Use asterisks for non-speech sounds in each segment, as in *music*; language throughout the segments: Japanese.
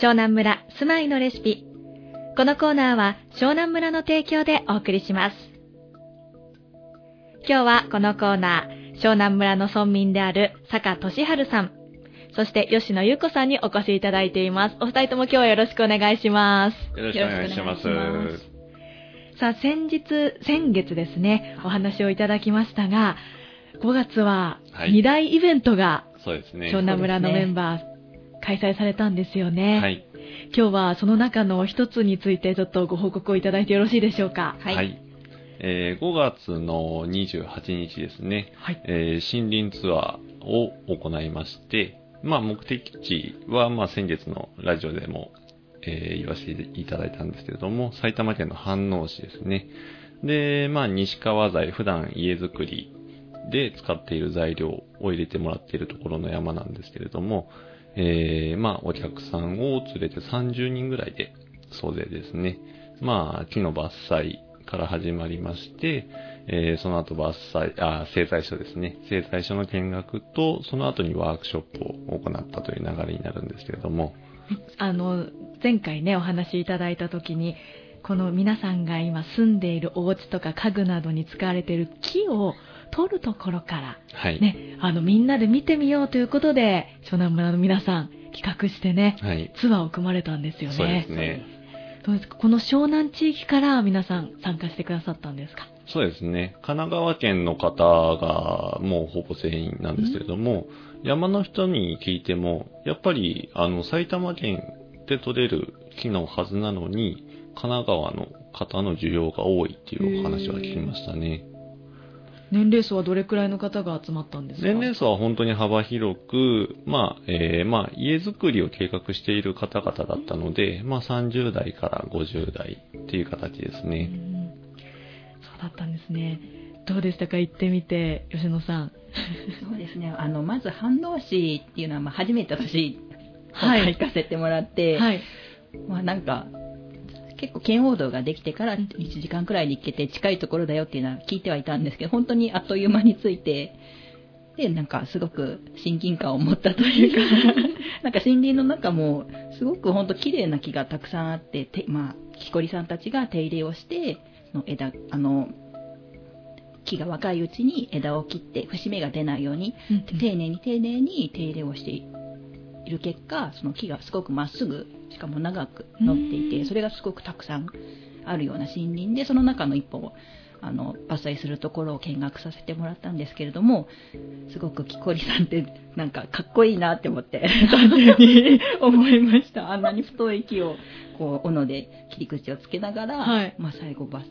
湘南村住まいのレシピ。このコーナーは湘南村の提供でお送りします。今日はこのコーナー、湘南村の村民である坂俊春さん、そして吉野優子さんにお越しいただいています。お二人とも今日はよろしくお願いします。よろしくお願いします。さあ、先日、先月ですね、お話をいただきましたが、5月は2大イベントが、そうですね。湘南村のメンバー、開催されたんですよね。はい。今日はその中の一つについてちょっとご報告をいただいてよろしいでしょうか？はい。えー5月の28日ですね、はい。えー森林ツアーを行いまして、まあ目的地は、まあ先月のラジオでも、えー言わせていただいたんですけれども、埼玉県の飯能市ですね。で、まあ西川材、普段家づくりで使っている材料を入れてもらっているところの山なんですけれども、えーまあお客さんを連れて30人ぐらいで総勢ですね。まあ木の伐採から始まりまして、えーその後伐採、あ、製材所ですね。製材所の見学と、その後にワークショップを行ったという流れになるんですけれども、*laughs* あの、前回ね、お話しいただいたときに、この皆さんが今住んでいるお家とか家具などに使われている木を取るところから、はい。ね、あの、みんなで見てみようということで、湘南村の皆さん企画してね、はい。ツアーを組まれたんですよね。そうですね。どうですか？この湘南地域から皆さん参加してくださったんですか？そうですね。神奈川県の方がもうほぼ全員なんですけれども、山の人に聞いても、やっぱり、あの、埼玉県で取れる木のはずなのに、神奈川の方の需要が多いっていうお話は聞きましたね。年齢層はどれくらいの方が集まったんですか？年齢層は本当に幅広く、まあ、えーまあ、家づくりを計画している方々だったので、まあ、30代から50代っていう形ですうね。んそうだったんですね。どうでしたか？行ってみて、吉野さん。そうですね。あの、まず、飯能市っていうのは、まあ、初めて私、はい行かせてもらって、はい。まあ、なんか、結構、圏央道ができてから1時間くらいで行けて、近いところだよっていうのは聞いてはいたんですけど、本当にあっという間に着いて、で、なんか、すごく親近感を持ったというか、*laughs* なんか森林の中も、すごく本当綺麗な木がたくさんあって、てまあ、木こりさんたちが手入れをして、その枝、あの、木が若いうちに枝を切って節目が出ないように丁寧に丁寧に手入れをしている結果その木がすごくまっすぐしかも長く伸っていうん。てそれがすごくたくさんあるような森林でその中の一本をあの伐採するところを見学させてもらったんですけれどもすごく木こりさんってなんかかっこいいなって思って *laughs* 単純に思いました。あんなに太い木をこう斧で切り口をつけながら、はい。まあ、最後伐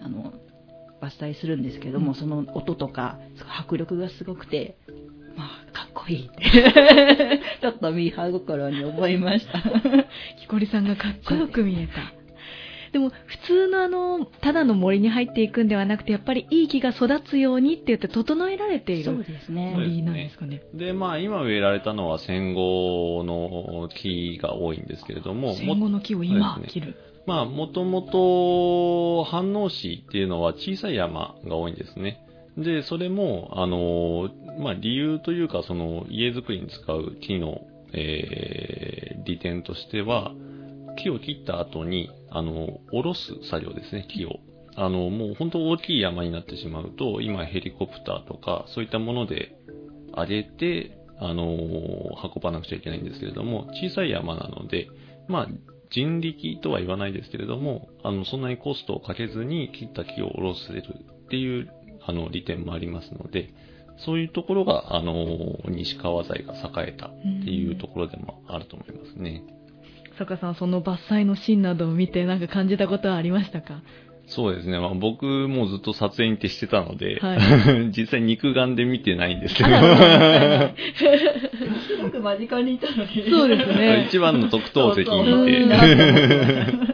あの伐採するんですけども、うん。その音とか迫力がすごくてこいいって *laughs* ちょっとミーハー心に思いました *laughs* 木こりさんがかっこよく見えた。でも、普通のあの、ただの森に入っていくんではなくて、やっぱりいい木が育つようにって言って整えられていそうるですね森なんですかね。で、まあ、今植えられたのは戦後の木が多いんですけれども、戦後の木を今切る。まあ、もともと、飯能市っていうのは小さい山が多いんですね。で、それも、あの、まあ、理由というか、その、家づくりに使う木の、えー利点としては、木を切った後に、あの、下ろす作業ですね、木を。あの、もう本当大きい山になってしまうと、今ヘリコプターとか、そういったもので上げて、あの、運ばなくちゃいけないんですけれども、小さい山なので、まあ、人力とは言わないですけれども、あの、そんなにコストをかけずに切った木を下ろせるっていう、あの、利点もありますので、そういうところが、あの、西川材が栄えたっていうところでもあると思いますね。坂さん、その伐採のシーンなどを見て、なんか感じたことはありましたか？そうですね。まあ、僕もずっと撮影に徹してたので、は *laughs* 実際肉眼で見てないんですけど、*laughs* すごく間近にいたのにそうですね。一番の特等席にいて。*laughs*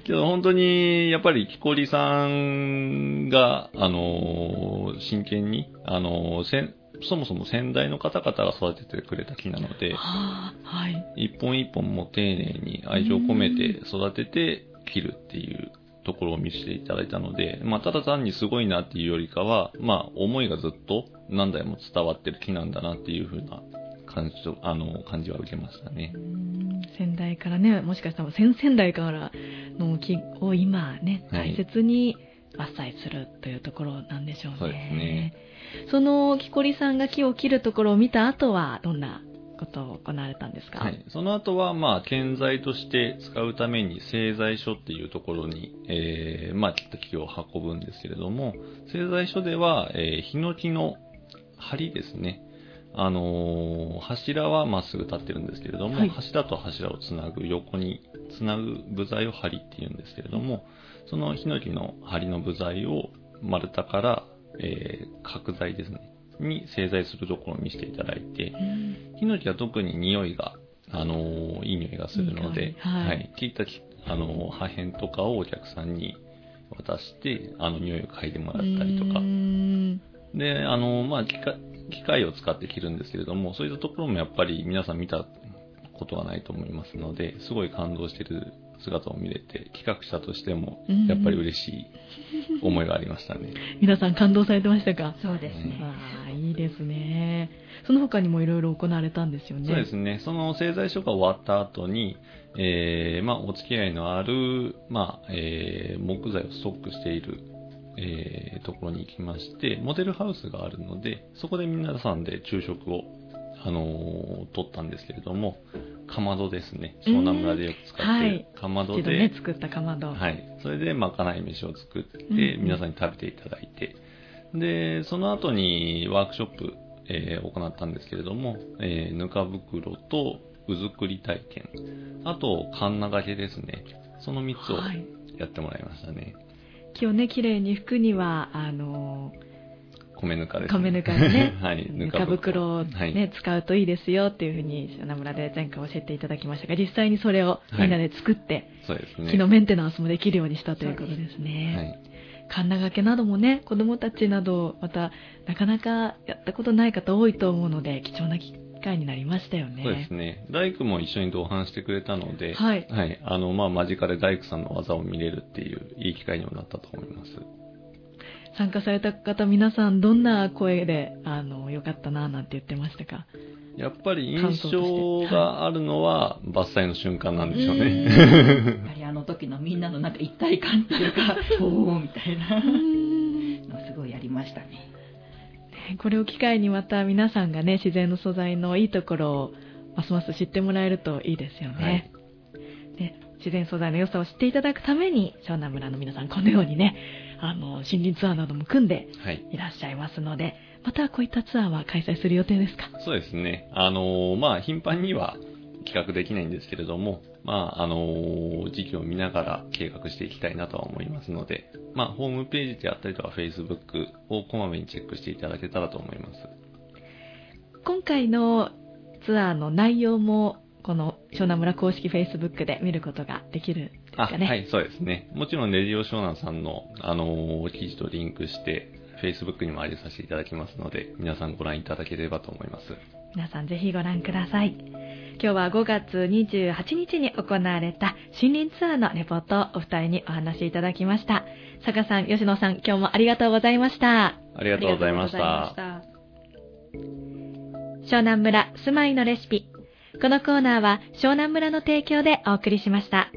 けど本当に、やっぱり木こりさんが、あのー真剣に、あのーせんそもそも先代の方々が育ててくれた木なので、はあ、はい。一本一本も丁寧に愛情を込めて育てて切るっていうところを見せていただいたので、まあ、ただ単にすごいなっていうよりかは、まあ、思いがずっと何代も伝わってる木なんだなっていう風な感じと、あの、感じは受けましたねう。ん先代からね、もしかしたら先々代からの木を今ね、はい大切に伐採するというところなんでしょうね。そうですねその木こりさんが木を切るところを見た後は、どんなことを行われたんですか？はい。その後は、まあ、建材として使うために製材所っていうところに、えー、まあ、切った木を運ぶんですけれども、製材所では、えー、ヒノキの梁ですね。あのー柱はまっすぐ立ってるんですけれども、はい柱と柱をつなぐ横につなぐ部材を梁っていうんですけれども、そのヒノキの梁の部材を丸太から、えー角材ですね、に製材するところを見せていただいて、うんヒノキは特に匂いが、あのーいい匂いがするので、いい香り。はい。切ったき、あのー破片とかをお客さんに渡して、あの、匂いを嗅いでもらったりとか。で、あのーまあ、機械、機械を使って切るんですけれども、そういったところもやっぱり皆さん見たことはないと思いますので、すごい感動している姿を見れて、企画者としてもうん、やっぱり嬉しい思いがありましたね。*laughs* 皆さん感動されてましたか？そうですね。わあ、いいですね。その他にもいろいろ行われたんですよね。そうですね。その製材所が終わった後に、えーまあ、お付き合いのある、まあ、えー木材をストックしている、えーところに行きまして、モデルハウスがあるので、そこで皆さんで昼食を、あのー取ったんですけれども、かまどですね。湘南村でよく使っているかまどで、一度ね、作ったかまど。はい。それで、まかない飯を作って、うんうん皆さんに食べていただいて、で、その後にワークショップ、えー行ったんですけれども、えーぬか袋とうずくり体験、あと、カンナ掛けですね。その3つをはい。やってもらいましたね。木をね、綺麗に拭くには、あの米ぬかです、ね。米ぬかでね *laughs* はい。ぬか袋をね、はい。使うといいですよっていうふうに、湘南村で前回教えていただきましたが、実際にそれをみんなで作って、そうですね。木のメンテナンスもできるようにしたということですはね。い。カンナ掛けなどもね、子供たちなど、また、なかなかやったことない方多いと思うので、貴重な機会になりましたよね。そうですね。大工も一緒に同伴してくれたので、はいはい。あの、まあ、間近で大工さんの技を見れるっていう、いい機会にもなったと思います。参加された方、皆さんどんな声で、あの、よかったな、なんて言ってましたか？やっぱり印象があるのは、伐採の瞬間なんでしょううね。やはりあの時のみんなのなんか一体感っていうか、*laughs* おーみたいな。のすごいやりましたね。これを機会にまた皆さんがね、自然の素材のいいところをますます知ってもらえるといいですよね。で自然素材の良さを知っていただくために、湘南村の皆さん、このようにね、あの、森林ツアーなども組んではい。いらっしゃいますので、またこういったツアーは開催する予定ですか？そうですね。あのーまあ、頻繁には企画できないんですけれども、まあ、あのー時期を見ながら計画していきたいなとは思いますので、まあ、ホームページであったりとか、Facebook をこまめにチェックしていただけたらと思います。今回のツアーの内容も、この湘南村公式 Facebook で見ることができるんですあ、かね。はい、そうですね。もちろん、レディオ湘南さんの、あのー記事とリンクして、Facebook にも上げさせていただきますので、皆さんご覧いただければと思います。皆さんぜひご覧ください。今日は5月28日に行われた森林ツアーのレポートをお二人にお話しいただきました。坂さん、吉野さん、今日もありがとうございました。ありがとうございました。湘南村住まいのレシピ。このコーナーは湘南村の提供でお送りしました。